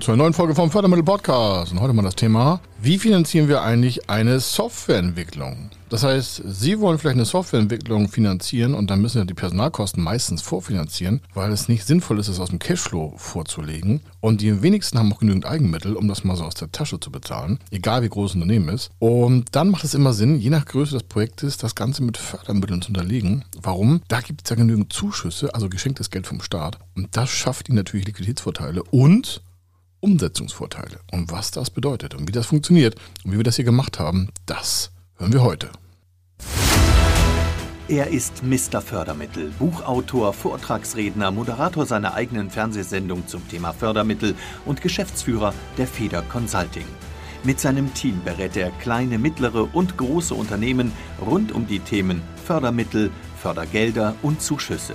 Zu einer neuen Folge vom Fördermittel Podcast. Und heute mal das Thema, wie finanzieren wir eigentlich eine Softwareentwicklung? Das heißt, Sie wollen vielleicht eine Softwareentwicklung finanzieren und dann müssen ja die Personalkosten meistens vorfinanzieren, weil es nicht sinnvoll ist, es aus dem Cashflow vorzulegen. Und die wenigsten haben auch genügend Eigenmittel, um das mal so aus der Tasche zu bezahlen, egal wie groß das Unternehmen ist. Und dann macht es immer Sinn, je nach Größe des Projektes, das Ganze mit Fördermitteln zu unterlegen. Warum? Da gibt es ja genügend Zuschüsse, also geschenktes Geld vom Staat. Und das schafft Ihnen natürlich Liquiditätsvorteile und Umsetzungsvorteile. Und was das bedeutet und wie das funktioniert und wie wir das hier gemacht haben, das hören wir heute. Er ist Mr. Fördermittel, Buchautor, Vortragsredner, Moderator seiner eigenen Fernsehsendung zum Thema Fördermittel und Geschäftsführer der Feder Consulting. Mit seinem Team berät er kleine, mittlere und große Unternehmen rund um die Themen Fördermittel, Fördergelder und Zuschüsse.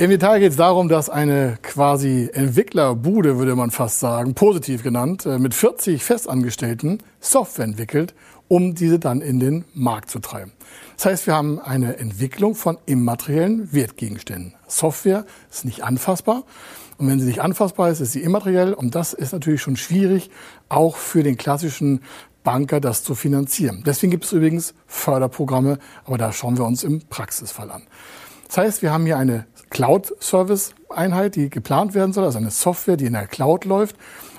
Im Detail geht es darum, dass eine quasi Entwicklerbude, würde man fast sagen, positiv genannt, äh, mit 40 Festangestellten Software entwickelt, um diese dann in den Markt zu treiben. Das heißt, wir haben eine Entwicklung von immateriellen Wertgegenständen. Software ist nicht anfassbar. Und wenn sie nicht anfassbar ist, ist sie immateriell. Und das ist natürlich schon schwierig, auch für den klassischen Banker das zu finanzieren. Deswegen gibt es übrigens Förderprogramme, aber da schauen wir uns im Praxisfall an. Das heißt, wir haben hier eine Cloud-Service-Einheit, die geplant werden soll, also eine Software, die in der Cloud läuft,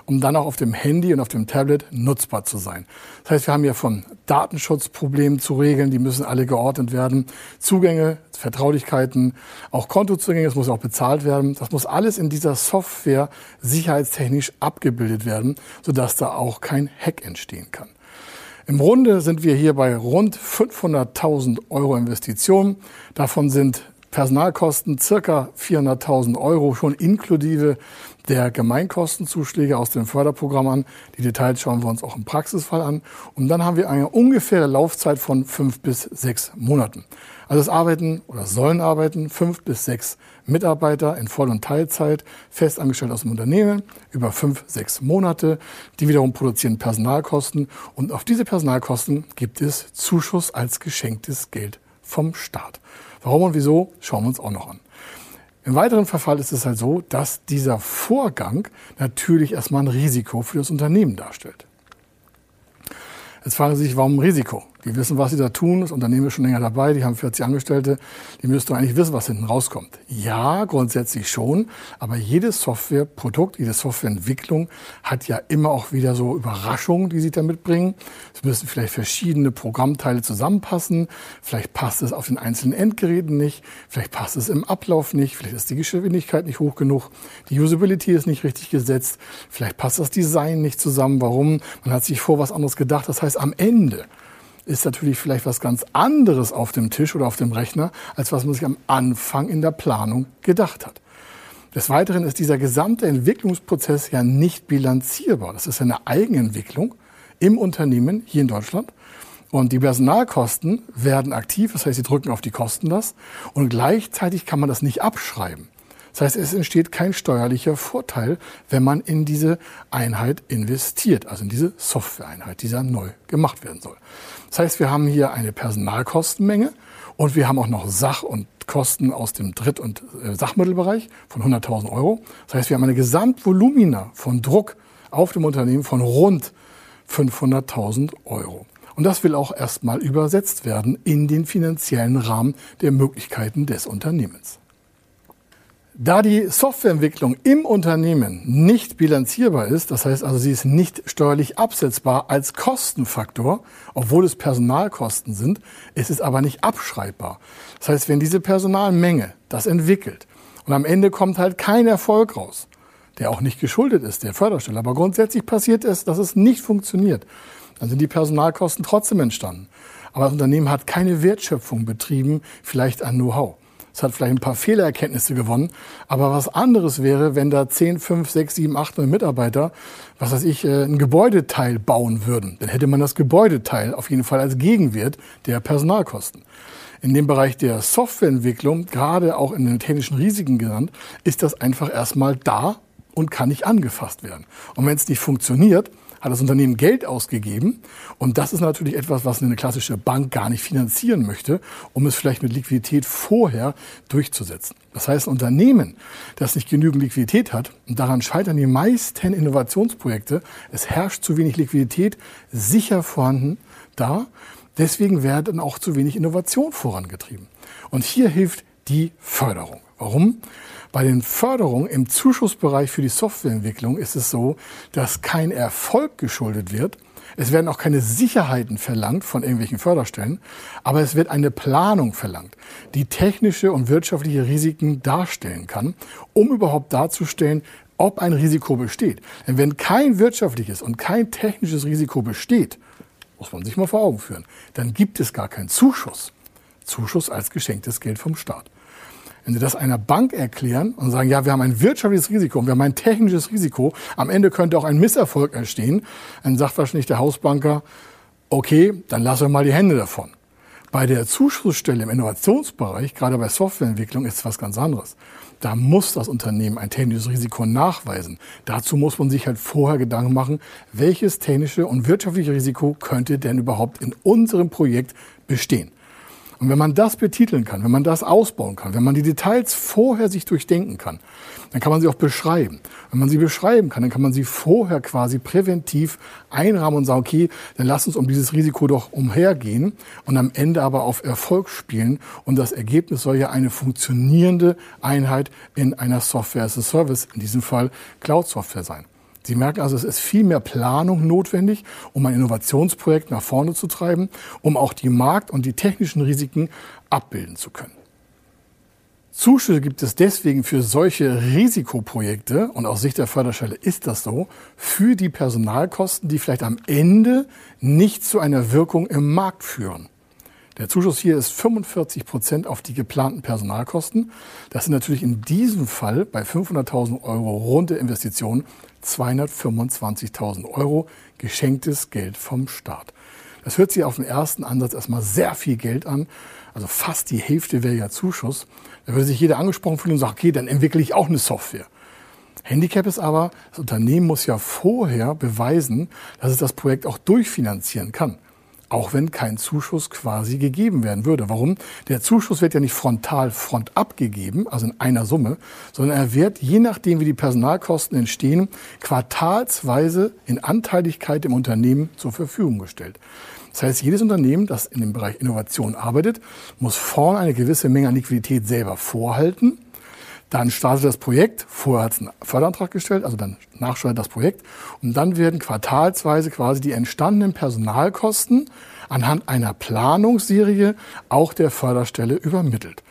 um dann auch auf dem Handy und auf dem Tablet nutzbar zu sein. Das heißt, wir haben hier von Datenschutzproblemen zu regeln, die müssen alle geordnet werden, Zugänge, Vertraulichkeiten, auch Kontozugänge, das muss auch bezahlt werden. Das muss alles in dieser Software sicherheitstechnisch abgebildet werden, sodass da auch kein Hack entstehen kann. Im Grunde sind wir hier bei rund 500.000 Euro Investitionen. Davon sind Personalkosten circa 400.000 Euro, schon inklusive der Gemeinkostenzuschläge aus dem Förderprogramm an. Die Details schauen wir uns auch im Praxisfall an. Und dann haben wir eine ungefähre Laufzeit von fünf bis sechs Monaten. Also es arbeiten oder sollen arbeiten fünf bis sechs Mitarbeiter in Voll- und Teilzeit, festangestellt aus dem Unternehmen, über fünf, sechs Monate. Die wiederum produzieren Personalkosten. Und auf diese Personalkosten gibt es Zuschuss als geschenktes Geld vom Staat. Warum und wieso, schauen wir uns auch noch an. Im weiteren Verfall ist es halt so, dass dieser Vorgang natürlich erstmal ein Risiko für das Unternehmen darstellt. Jetzt fragen Sie sich, warum Risiko? Die wissen, was sie da tun. Das Unternehmen ist schon länger dabei. Die haben 40 Angestellte. Die müssten eigentlich wissen, was hinten rauskommt. Ja, grundsätzlich schon. Aber jedes Softwareprodukt, jede Softwareentwicklung hat ja immer auch wieder so Überraschungen, die sie da mitbringen. Es müssen vielleicht verschiedene Programmteile zusammenpassen. Vielleicht passt es auf den einzelnen Endgeräten nicht. Vielleicht passt es im Ablauf nicht. Vielleicht ist die Geschwindigkeit nicht hoch genug. Die Usability ist nicht richtig gesetzt. Vielleicht passt das Design nicht zusammen. Warum? Man hat sich vor was anderes gedacht. Das heißt, am Ende ist natürlich vielleicht was ganz anderes auf dem Tisch oder auf dem Rechner, als was man sich am Anfang in der Planung gedacht hat. Des Weiteren ist dieser gesamte Entwicklungsprozess ja nicht bilanzierbar. Das ist eine Eigenentwicklung im Unternehmen hier in Deutschland. Und die Personalkosten werden aktiv, das heißt, sie drücken auf die Kosten das. Und gleichzeitig kann man das nicht abschreiben. Das heißt, es entsteht kein steuerlicher Vorteil, wenn man in diese Einheit investiert, also in diese Softwareeinheit, die dann neu gemacht werden soll. Das heißt, wir haben hier eine Personalkostenmenge und wir haben auch noch Sach- und Kosten aus dem Dritt- und äh, Sachmittelbereich von 100.000 Euro. Das heißt, wir haben eine Gesamtvolumina von Druck auf dem Unternehmen von rund 500.000 Euro. Und das will auch erstmal übersetzt werden in den finanziellen Rahmen der Möglichkeiten des Unternehmens. Da die Softwareentwicklung im Unternehmen nicht bilanzierbar ist, das heißt also, sie ist nicht steuerlich absetzbar als Kostenfaktor, obwohl es Personalkosten sind, ist es aber nicht abschreibbar. Das heißt, wenn diese Personalmenge das entwickelt und am Ende kommt halt kein Erfolg raus, der auch nicht geschuldet ist, der Förderstelle, aber grundsätzlich passiert es, dass es nicht funktioniert, dann sind die Personalkosten trotzdem entstanden. Aber das Unternehmen hat keine Wertschöpfung betrieben, vielleicht an Know-how. Es hat vielleicht ein paar Fehlererkenntnisse gewonnen. Aber was anderes wäre, wenn da 10, 5, 6, 7, 8 neue Mitarbeiter, was weiß ich, äh, ein Gebäudeteil bauen würden. Dann hätte man das Gebäudeteil auf jeden Fall als Gegenwert der Personalkosten. In dem Bereich der Softwareentwicklung, gerade auch in den technischen Risiken genannt, ist das einfach erstmal da und kann nicht angefasst werden. Und wenn es nicht funktioniert, hat das Unternehmen Geld ausgegeben. Und das ist natürlich etwas, was eine klassische Bank gar nicht finanzieren möchte, um es vielleicht mit Liquidität vorher durchzusetzen. Das heißt, ein Unternehmen, das nicht genügend Liquidität hat, und daran scheitern die meisten Innovationsprojekte, es herrscht zu wenig Liquidität, sicher vorhanden da. Deswegen werden auch zu wenig Innovation vorangetrieben. Und hier hilft die Förderung. Warum? Bei den Förderungen im Zuschussbereich für die Softwareentwicklung ist es so, dass kein Erfolg geschuldet wird. Es werden auch keine Sicherheiten verlangt von irgendwelchen Förderstellen, aber es wird eine Planung verlangt, die technische und wirtschaftliche Risiken darstellen kann, um überhaupt darzustellen, ob ein Risiko besteht. Denn wenn kein wirtschaftliches und kein technisches Risiko besteht, muss man sich mal vor Augen führen, dann gibt es gar keinen Zuschuss. Zuschuss als geschenktes Geld vom Staat. Wenn Sie das einer Bank erklären und sagen, ja, wir haben ein wirtschaftliches Risiko und wir haben ein technisches Risiko, am Ende könnte auch ein Misserfolg entstehen, dann sagt wahrscheinlich der Hausbanker, okay, dann lassen wir mal die Hände davon. Bei der Zuschussstelle im Innovationsbereich, gerade bei Softwareentwicklung, ist es was ganz anderes. Da muss das Unternehmen ein technisches Risiko nachweisen. Dazu muss man sich halt vorher Gedanken machen, welches technische und wirtschaftliche Risiko könnte denn überhaupt in unserem Projekt bestehen. Und wenn man das betiteln kann, wenn man das ausbauen kann, wenn man die Details vorher sich durchdenken kann, dann kann man sie auch beschreiben. Wenn man sie beschreiben kann, dann kann man sie vorher quasi präventiv einrahmen und sagen, okay, dann lass uns um dieses Risiko doch umhergehen und am Ende aber auf Erfolg spielen. Und das Ergebnis soll ja eine funktionierende Einheit in einer Software as a Service, in diesem Fall Cloud-Software sein. Sie merken also, es ist viel mehr Planung notwendig, um ein Innovationsprojekt nach vorne zu treiben, um auch die Markt- und die technischen Risiken abbilden zu können. Zuschüsse gibt es deswegen für solche Risikoprojekte, und aus Sicht der Förderstelle ist das so, für die Personalkosten, die vielleicht am Ende nicht zu einer Wirkung im Markt führen. Der Zuschuss hier ist 45 Prozent auf die geplanten Personalkosten. Das sind natürlich in diesem Fall bei 500.000 Euro runde Investitionen 225.000 Euro geschenktes Geld vom Staat. Das hört sich auf den ersten Ansatz erstmal sehr viel Geld an. Also fast die Hälfte wäre ja Zuschuss. Da würde sich jeder angesprochen fühlen und sagen, okay, dann entwickle ich auch eine Software. Handicap ist aber, das Unternehmen muss ja vorher beweisen, dass es das Projekt auch durchfinanzieren kann auch wenn kein Zuschuss quasi gegeben werden würde. Warum? Der Zuschuss wird ja nicht frontal front abgegeben, also in einer Summe, sondern er wird, je nachdem wie die Personalkosten entstehen, quartalsweise in Anteiligkeit im Unternehmen zur Verfügung gestellt. Das heißt, jedes Unternehmen, das in dem Bereich Innovation arbeitet, muss vorne eine gewisse Menge an Liquidität selber vorhalten dann startet das Projekt, vorher hat es einen Förderantrag gestellt, also dann nachsteuert das Projekt und dann werden quartalsweise quasi die entstandenen Personalkosten anhand einer Planungsserie auch der Förderstelle übermittelt.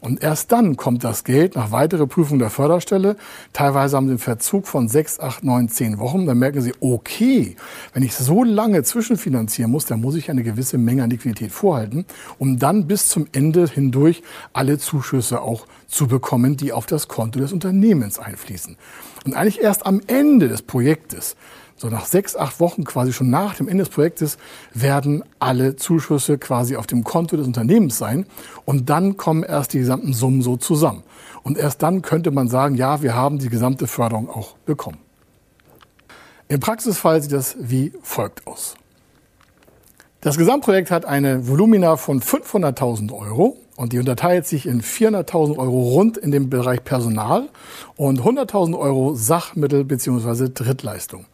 Und erst dann kommt das Geld nach weiterer Prüfung der Förderstelle. Teilweise haben sie einen Verzug von sechs, acht, neun, zehn Wochen. Dann merken sie, okay, wenn ich so lange zwischenfinanzieren muss, dann muss ich eine gewisse Menge an Liquidität vorhalten, um dann bis zum Ende hindurch alle Zuschüsse auch zu bekommen, die auf das Konto des Unternehmens einfließen. Und eigentlich erst am Ende des Projektes so nach sechs, acht Wochen quasi schon nach dem Ende des Projektes werden alle Zuschüsse quasi auf dem Konto des Unternehmens sein und dann kommen erst die gesamten Summen so zusammen. Und erst dann könnte man sagen, ja, wir haben die gesamte Förderung auch bekommen. Im Praxisfall sieht das wie folgt aus. Das Gesamtprojekt hat eine Volumina von 500.000 Euro und die unterteilt sich in 400.000 Euro rund in dem Bereich Personal und 100.000 Euro Sachmittel bzw. Drittleistung.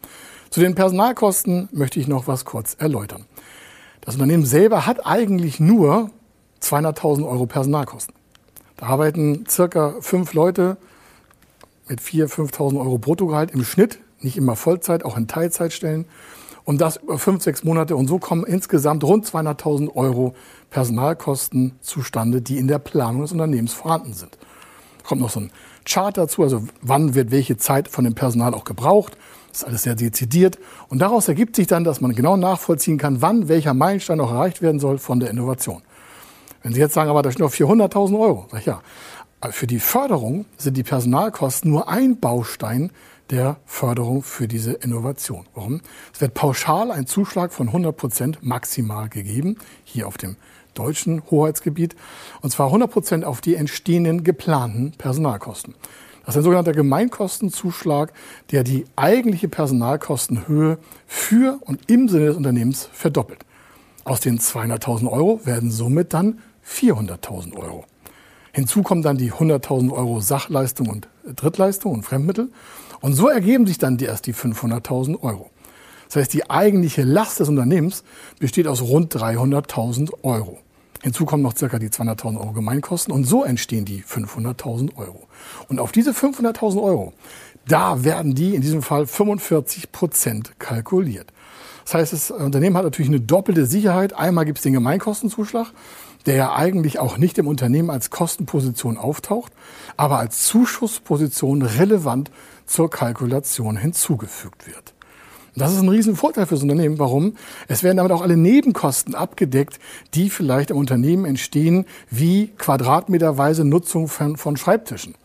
Zu den Personalkosten möchte ich noch was kurz erläutern. Das Unternehmen selber hat eigentlich nur 200.000 Euro Personalkosten. Da arbeiten circa fünf Leute mit 4.000, 5.000 Euro Bruttogehalt im Schnitt, nicht immer Vollzeit, auch in Teilzeitstellen. Und das über fünf, sechs Monate. Und so kommen insgesamt rund 200.000 Euro Personalkosten zustande, die in der Planung des Unternehmens vorhanden sind. Kommt noch so ein Chart dazu, also wann wird welche Zeit von dem Personal auch gebraucht. Das ist alles sehr dezidiert. Und daraus ergibt sich dann, dass man genau nachvollziehen kann, wann welcher Meilenstein auch erreicht werden soll von der Innovation. Wenn Sie jetzt sagen, aber da stehen noch 400.000 Euro, sag ich ja. Für die Förderung sind die Personalkosten nur ein Baustein der Förderung für diese Innovation. Warum? Es wird pauschal ein Zuschlag von 100 Prozent maximal gegeben, hier auf dem deutschen Hoheitsgebiet, und zwar 100 Prozent auf die entstehenden geplanten Personalkosten. Das ist ein sogenannter Gemeinkostenzuschlag, der die eigentliche Personalkostenhöhe für und im Sinne des Unternehmens verdoppelt. Aus den 200.000 Euro werden somit dann 400.000 Euro. Hinzu kommen dann die 100.000 Euro Sachleistung und Drittleistung und Fremdmittel. Und so ergeben sich dann erst die 500.000 Euro. Das heißt, die eigentliche Last des Unternehmens besteht aus rund 300.000 Euro. Hinzu kommen noch circa die 200.000 Euro Gemeinkosten und so entstehen die 500.000 Euro. Und auf diese 500.000 Euro, da werden die in diesem Fall 45 Prozent kalkuliert. Das heißt, das Unternehmen hat natürlich eine doppelte Sicherheit. Einmal gibt es den Gemeinkostenzuschlag, der ja eigentlich auch nicht im Unternehmen als Kostenposition auftaucht, aber als Zuschussposition relevant zur Kalkulation hinzugefügt wird. Das ist ein Riesenvorteil fürs Unternehmen. Warum? Es werden damit auch alle Nebenkosten abgedeckt, die vielleicht im Unternehmen entstehen, wie quadratmeterweise Nutzung von, von Schreibtischen.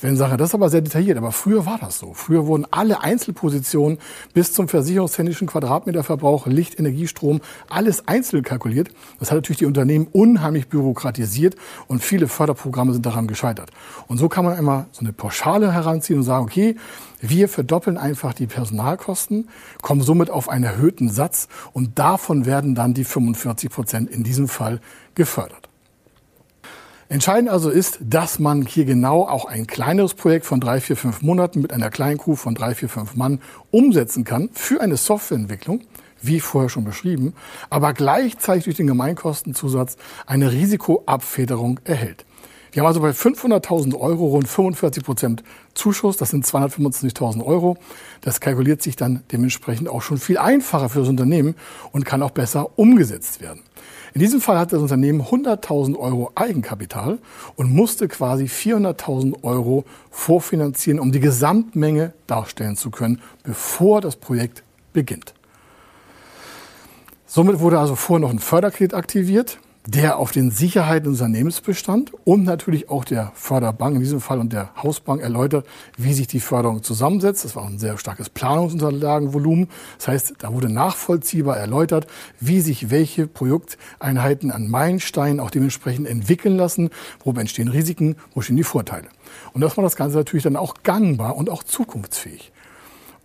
Sven sagt, das ist aber sehr detailliert, aber früher war das so. Früher wurden alle Einzelpositionen bis zum versicherungstechnischen Quadratmeterverbrauch, Licht, Energie, Strom, alles einzeln kalkuliert. Das hat natürlich die Unternehmen unheimlich bürokratisiert und viele Förderprogramme sind daran gescheitert. Und so kann man immer so eine Pauschale heranziehen und sagen, okay, wir verdoppeln einfach die Personalkosten, kommen somit auf einen erhöhten Satz und davon werden dann die 45 Prozent in diesem Fall gefördert. Entscheidend also ist, dass man hier genau auch ein kleineres Projekt von drei, vier, fünf Monaten mit einer kleinen Crew von drei, vier, fünf Mann umsetzen kann für eine Softwareentwicklung, wie vorher schon beschrieben, aber gleichzeitig durch den Gemeinkostenzusatz eine Risikoabfederung erhält. Wir haben also bei 500.000 Euro rund 45 Prozent Zuschuss, das sind 225.000 Euro. Das kalkuliert sich dann dementsprechend auch schon viel einfacher für das Unternehmen und kann auch besser umgesetzt werden. In diesem Fall hat das Unternehmen 100.000 Euro Eigenkapital und musste quasi 400.000 Euro vorfinanzieren, um die Gesamtmenge darstellen zu können, bevor das Projekt beginnt. Somit wurde also vorher noch ein Förderkredit aktiviert der auf den Sicherheiten des Unternehmens bestand und natürlich auch der Förderbank in diesem Fall und der Hausbank erläutert, wie sich die Förderung zusammensetzt. Das war ein sehr starkes Planungsunterlagenvolumen. Das heißt, da wurde nachvollziehbar erläutert, wie sich welche Projekteinheiten an Meilensteinen auch dementsprechend entwickeln lassen, wo entstehen Risiken, wo stehen die Vorteile. Und das macht das Ganze natürlich dann auch gangbar und auch zukunftsfähig.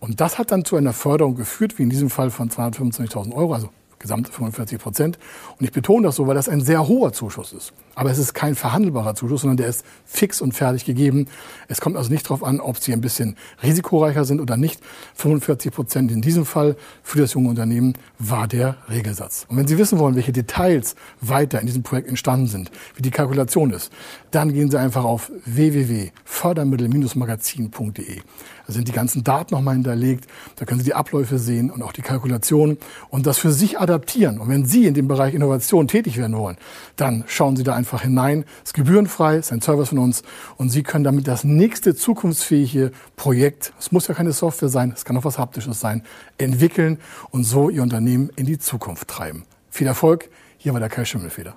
Und das hat dann zu einer Förderung geführt, wie in diesem Fall von 225.000 Euro, also gesamt 45 Prozent. Und ich betone das so, weil das ein sehr hoher Zuschuss ist. Aber es ist kein verhandelbarer Zuschuss, sondern der ist fix und fertig gegeben. Es kommt also nicht darauf an, ob Sie ein bisschen risikoreicher sind oder nicht. 45 Prozent in diesem Fall für das junge Unternehmen war der Regelsatz. Und wenn Sie wissen wollen, welche Details weiter in diesem Projekt entstanden sind, wie die Kalkulation ist, dann gehen Sie einfach auf www.fördermittel-magazin.de. Da sind die ganzen Daten nochmal hinterlegt. Da können Sie die Abläufe sehen und auch die Kalkulation und das für sich adaptieren. Und wenn Sie in dem Bereich Innovation tätig werden wollen, dann schauen Sie da einfach hinein. Es ist gebührenfrei, es ist ein Service von uns und Sie können damit das nächste zukunftsfähige Projekt, es muss ja keine Software sein, es kann auch was Haptisches sein, entwickeln und so Ihr Unternehmen in die Zukunft treiben. Viel Erfolg. Hier war der Kai Schimmelfeder.